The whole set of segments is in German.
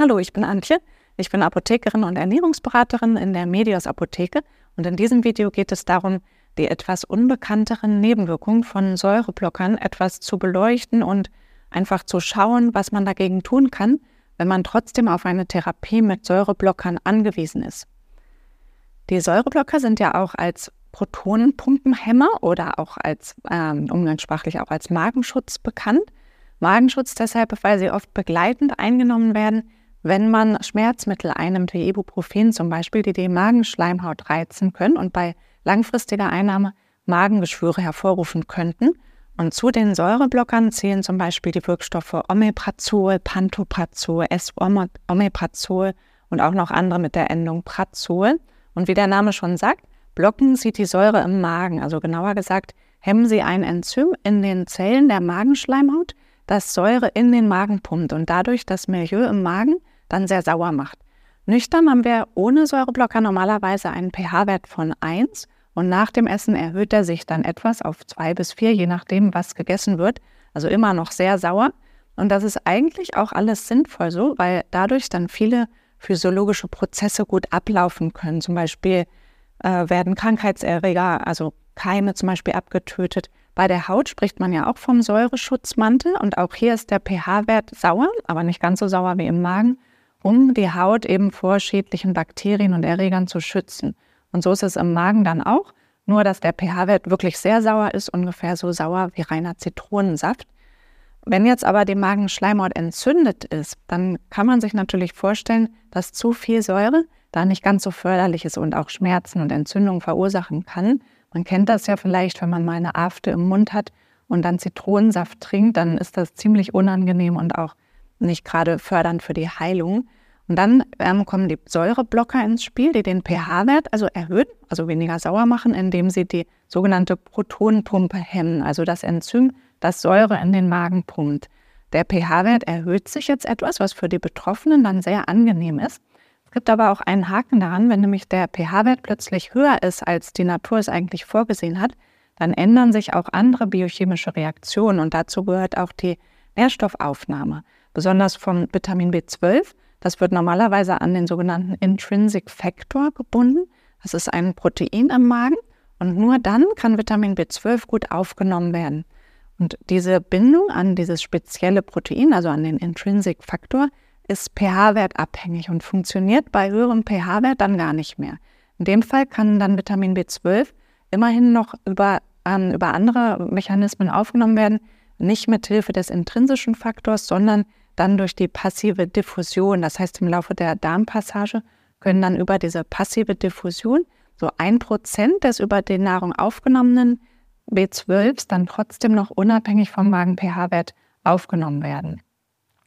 Hallo, ich bin Antje. Ich bin Apothekerin und Ernährungsberaterin in der Medios Apotheke und in diesem Video geht es darum, die etwas unbekannteren Nebenwirkungen von Säureblockern etwas zu beleuchten und einfach zu schauen, was man dagegen tun kann, wenn man trotzdem auf eine Therapie mit Säureblockern angewiesen ist. Die Säureblocker sind ja auch als Protonenpumpenhemmer oder auch als ähm, umgangssprachlich auch als Magenschutz bekannt. Magenschutz deshalb, weil sie oft begleitend eingenommen werden, wenn man Schmerzmittel einnimmt, wie Ibuprofen zum Beispiel, die die Magenschleimhaut reizen können und bei langfristiger Einnahme Magengeschwüre hervorrufen könnten. Und zu den Säureblockern zählen zum Beispiel die Wirkstoffe Omeprazol, Pantoprazol, S-Omeprazol und auch noch andere mit der Endung Prazol. Und wie der Name schon sagt, blocken sie die Säure im Magen, also genauer gesagt, hemmen sie ein Enzym in den Zellen der Magenschleimhaut, das Säure in den Magen pumpt und dadurch das Milieu im Magen dann sehr sauer macht. Nüchtern haben wir ohne Säureblocker normalerweise einen pH-Wert von 1 und nach dem Essen erhöht er sich dann etwas auf 2 bis 4, je nachdem, was gegessen wird. Also immer noch sehr sauer. Und das ist eigentlich auch alles sinnvoll so, weil dadurch dann viele physiologische Prozesse gut ablaufen können. Zum Beispiel äh, werden Krankheitserreger, also Keime zum Beispiel abgetötet. Bei der Haut spricht man ja auch vom Säureschutzmantel und auch hier ist der pH-Wert sauer, aber nicht ganz so sauer wie im Magen, um die Haut eben vor schädlichen Bakterien und Erregern zu schützen. Und so ist es im Magen dann auch, nur dass der pH-Wert wirklich sehr sauer ist, ungefähr so sauer wie reiner Zitronensaft. Wenn jetzt aber die Magenschleimhaut entzündet ist, dann kann man sich natürlich vorstellen, dass zu viel Säure da nicht ganz so förderlich ist und auch Schmerzen und Entzündungen verursachen kann. Man kennt das ja vielleicht, wenn man mal eine Afte im Mund hat und dann Zitronensaft trinkt, dann ist das ziemlich unangenehm und auch nicht gerade fördernd für die Heilung. Und dann ähm, kommen die Säureblocker ins Spiel, die den pH-Wert also erhöhen, also weniger sauer machen, indem sie die sogenannte Protonenpumpe hemmen, also das Enzym, das Säure in den Magen pumpt. Der pH-Wert erhöht sich jetzt etwas, was für die Betroffenen dann sehr angenehm ist. Es gibt aber auch einen Haken daran, wenn nämlich der pH-Wert plötzlich höher ist, als die Natur es eigentlich vorgesehen hat, dann ändern sich auch andere biochemische Reaktionen und dazu gehört auch die Nährstoffaufnahme, besonders vom Vitamin B12. Das wird normalerweise an den sogenannten Intrinsic Factor gebunden. Das ist ein Protein im Magen und nur dann kann Vitamin B12 gut aufgenommen werden. Und diese Bindung an dieses spezielle Protein, also an den Intrinsic Factor, ist pH-Wert abhängig und funktioniert bei höherem pH-Wert dann gar nicht mehr. In dem Fall kann dann Vitamin B12 immerhin noch über, ähm, über andere Mechanismen aufgenommen werden, nicht mit Hilfe des intrinsischen Faktors, sondern dann durch die passive Diffusion. Das heißt, im Laufe der Darmpassage können dann über diese passive Diffusion so ein Prozent des über die Nahrung aufgenommenen B12s dann trotzdem noch unabhängig vom Magen-pH-Wert aufgenommen werden.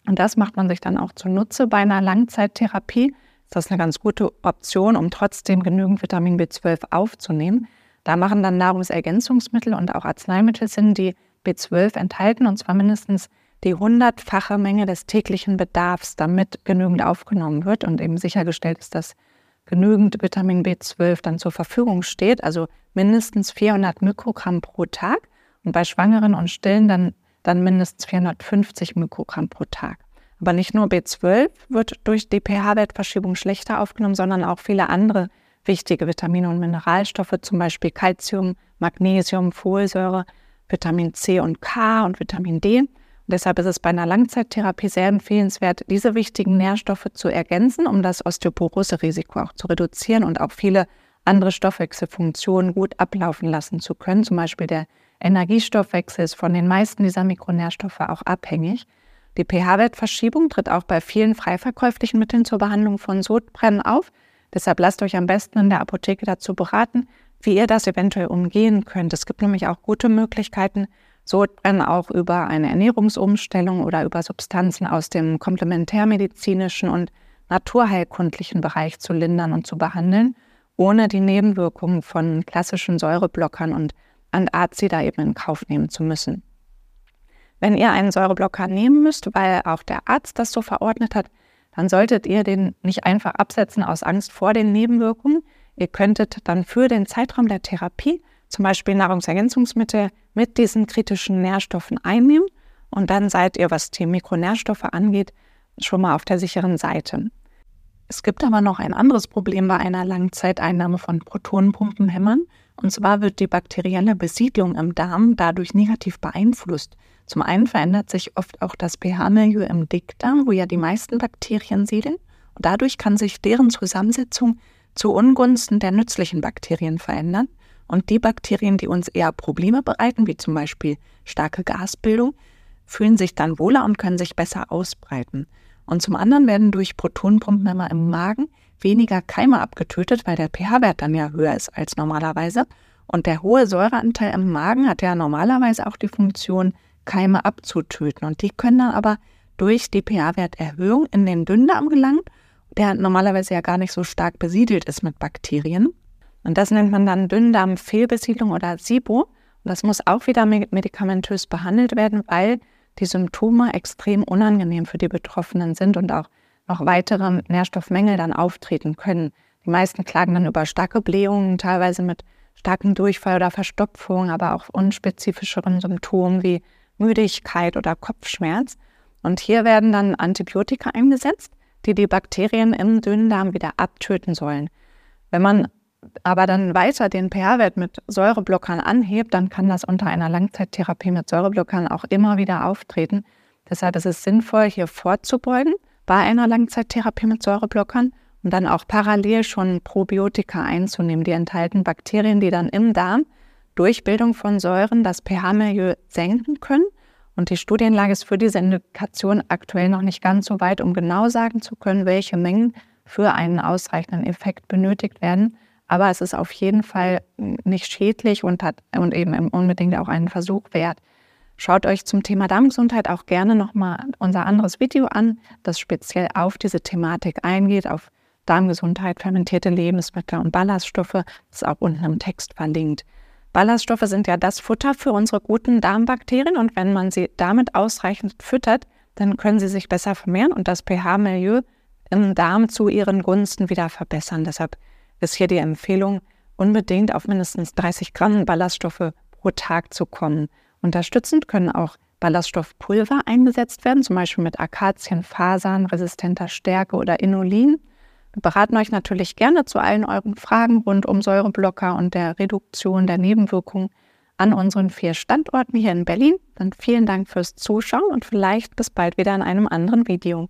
Und das macht man sich dann auch zunutze bei einer Langzeittherapie. Das ist eine ganz gute Option, um trotzdem genügend Vitamin B12 aufzunehmen. Da machen dann Nahrungsergänzungsmittel und auch Arzneimittel Sinn, die B12 enthalten, und zwar mindestens die hundertfache Menge des täglichen Bedarfs, damit genügend aufgenommen wird und eben sichergestellt ist, dass genügend Vitamin B12 dann zur Verfügung steht, also mindestens 400 Mikrogramm pro Tag und bei Schwangeren und Stillen dann dann mindestens 450 Mikrogramm pro Tag. Aber nicht nur B12 wird durch die pH-Wertverschiebung schlechter aufgenommen, sondern auch viele andere wichtige Vitamine und Mineralstoffe, zum Beispiel Calcium, Magnesium, Folsäure, Vitamin C und K und Vitamin D. Und deshalb ist es bei einer Langzeittherapie sehr empfehlenswert, diese wichtigen Nährstoffe zu ergänzen, um das Osteoporose-Risiko auch zu reduzieren und auch viele andere Stoffwechselfunktionen gut ablaufen lassen zu können, zum Beispiel der Energiestoffwechsel ist von den meisten dieser Mikronährstoffe auch abhängig. Die pH-Wertverschiebung tritt auch bei vielen frei verkäuflichen Mitteln zur Behandlung von Sodbrennen auf. Deshalb lasst euch am besten in der Apotheke dazu beraten, wie ihr das eventuell umgehen könnt. Es gibt nämlich auch gute Möglichkeiten, Sodbrennen auch über eine Ernährungsumstellung oder über Substanzen aus dem komplementärmedizinischen und naturheilkundlichen Bereich zu lindern und zu behandeln, ohne die Nebenwirkungen von klassischen Säureblockern und und Arzt sie da eben in Kauf nehmen zu müssen. Wenn ihr einen Säureblocker nehmen müsst, weil auch der Arzt das so verordnet hat, dann solltet ihr den nicht einfach absetzen aus Angst vor den Nebenwirkungen. Ihr könntet dann für den Zeitraum der Therapie zum Beispiel Nahrungsergänzungsmittel mit diesen kritischen Nährstoffen einnehmen und dann seid ihr, was die Mikronährstoffe angeht, schon mal auf der sicheren Seite. Es gibt aber noch ein anderes Problem bei einer Langzeiteinnahme von Protonenpumpenhämmern. Und zwar wird die bakterielle Besiedlung im Darm dadurch negativ beeinflusst. Zum einen verändert sich oft auch das pH-Milieu im Dickdarm, wo ja die meisten Bakterien siedeln. Und dadurch kann sich deren Zusammensetzung zu Ungunsten der nützlichen Bakterien verändern. Und die Bakterien, die uns eher Probleme bereiten, wie zum Beispiel starke Gasbildung, fühlen sich dann wohler und können sich besser ausbreiten. Und zum anderen werden durch Protonenpumpenhemmer im Magen weniger Keime abgetötet, weil der pH-Wert dann ja höher ist als normalerweise. Und der hohe Säureanteil im Magen hat ja normalerweise auch die Funktion, Keime abzutöten. Und die können dann aber durch die pH-Werterhöhung in den Dünndarm gelangen, der normalerweise ja gar nicht so stark besiedelt ist mit Bakterien. Und das nennt man dann Dünndarmfehlbesiedlung oder SIBO. Und das muss auch wieder medikamentös behandelt werden, weil die Symptome extrem unangenehm für die Betroffenen sind und auch noch weitere Nährstoffmängel dann auftreten können. Die meisten klagen dann über starke Blähungen, teilweise mit starkem Durchfall oder Verstopfung, aber auch unspezifischeren Symptomen wie Müdigkeit oder Kopfschmerz. Und hier werden dann Antibiotika eingesetzt, die die Bakterien im Dünndarm wieder abtöten sollen. Wenn man aber dann weiter den pH-Wert mit Säureblockern anhebt, dann kann das unter einer Langzeittherapie mit Säureblockern auch immer wieder auftreten. Deshalb ist es sinnvoll, hier vorzubeugen bei einer Langzeittherapie mit Säureblockern und dann auch parallel schon Probiotika einzunehmen. Die enthalten Bakterien, die dann im Darm durch Bildung von Säuren das pH-Milieu senken können. Und die Studienlage ist für diese Indikation aktuell noch nicht ganz so weit, um genau sagen zu können, welche Mengen für einen ausreichenden Effekt benötigt werden. Aber es ist auf jeden Fall nicht schädlich und hat und eben unbedingt auch einen Versuch wert. Schaut euch zum Thema Darmgesundheit auch gerne nochmal unser anderes Video an, das speziell auf diese Thematik eingeht, auf Darmgesundheit, fermentierte Lebensmittel und Ballaststoffe. Das ist auch unten im Text verlinkt. Ballaststoffe sind ja das Futter für unsere guten Darmbakterien und wenn man sie damit ausreichend füttert, dann können sie sich besser vermehren und das pH-Milieu im Darm zu ihren Gunsten wieder verbessern. Deshalb ist hier die Empfehlung, unbedingt auf mindestens 30 Gramm Ballaststoffe pro Tag zu kommen. Unterstützend können auch Ballaststoffpulver eingesetzt werden, zum Beispiel mit Akazienfasern, resistenter Stärke oder Inulin. Wir beraten euch natürlich gerne zu allen euren Fragen rund um Säureblocker und der Reduktion der Nebenwirkungen an unseren vier Standorten hier in Berlin. Dann vielen Dank fürs Zuschauen und vielleicht bis bald wieder in einem anderen Video.